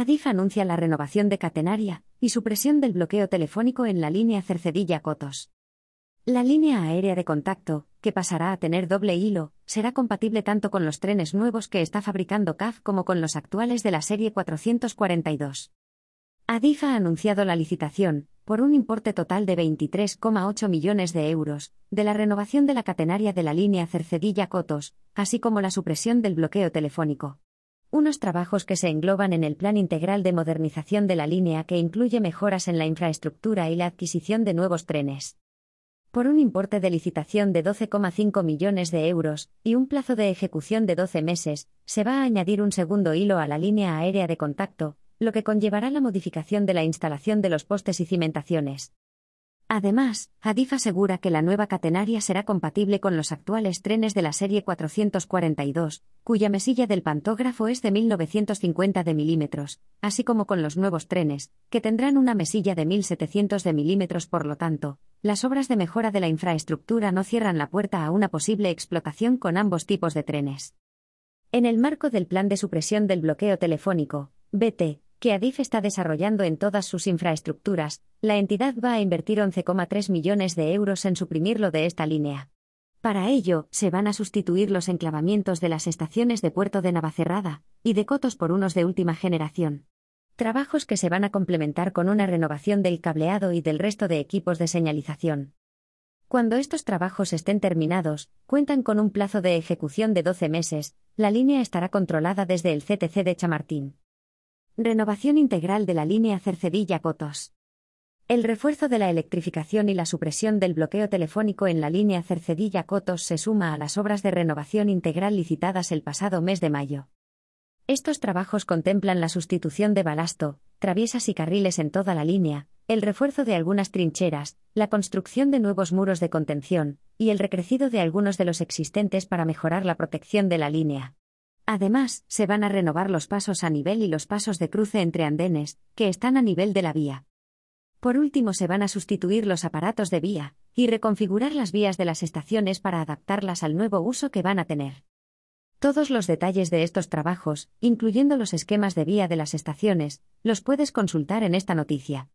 Adif anuncia la renovación de catenaria y supresión del bloqueo telefónico en la línea Cercedilla-Cotos. La línea aérea de contacto, que pasará a tener doble hilo, será compatible tanto con los trenes nuevos que está fabricando CAF como con los actuales de la serie 442. Adif ha anunciado la licitación, por un importe total de 23,8 millones de euros, de la renovación de la catenaria de la línea Cercedilla-Cotos, así como la supresión del bloqueo telefónico unos trabajos que se engloban en el Plan Integral de Modernización de la línea que incluye mejoras en la infraestructura y la adquisición de nuevos trenes. Por un importe de licitación de 12,5 millones de euros y un plazo de ejecución de 12 meses, se va a añadir un segundo hilo a la línea aérea de contacto, lo que conllevará la modificación de la instalación de los postes y cimentaciones. Además, Adif asegura que la nueva catenaria será compatible con los actuales trenes de la serie 442, cuya mesilla del pantógrafo es de 1950 de milímetros, así como con los nuevos trenes, que tendrán una mesilla de 1700 de milímetros. Por lo tanto, las obras de mejora de la infraestructura no cierran la puerta a una posible explotación con ambos tipos de trenes. En el marco del plan de supresión del bloqueo telefónico, BT, que Adif está desarrollando en todas sus infraestructuras, la entidad va a invertir 11,3 millones de euros en suprimirlo de esta línea. Para ello, se van a sustituir los enclavamientos de las estaciones de Puerto de Navacerrada y de Cotos por unos de última generación. Trabajos que se van a complementar con una renovación del cableado y del resto de equipos de señalización. Cuando estos trabajos estén terminados, cuentan con un plazo de ejecución de 12 meses, la línea estará controlada desde el CTC de Chamartín. Renovación integral de la línea Cercedilla-Cotos. El refuerzo de la electrificación y la supresión del bloqueo telefónico en la línea Cercedilla-Cotos se suma a las obras de renovación integral licitadas el pasado mes de mayo. Estos trabajos contemplan la sustitución de balasto, traviesas y carriles en toda la línea, el refuerzo de algunas trincheras, la construcción de nuevos muros de contención, y el recrecido de algunos de los existentes para mejorar la protección de la línea. Además, se van a renovar los pasos a nivel y los pasos de cruce entre andenes, que están a nivel de la vía. Por último, se van a sustituir los aparatos de vía, y reconfigurar las vías de las estaciones para adaptarlas al nuevo uso que van a tener. Todos los detalles de estos trabajos, incluyendo los esquemas de vía de las estaciones, los puedes consultar en esta noticia.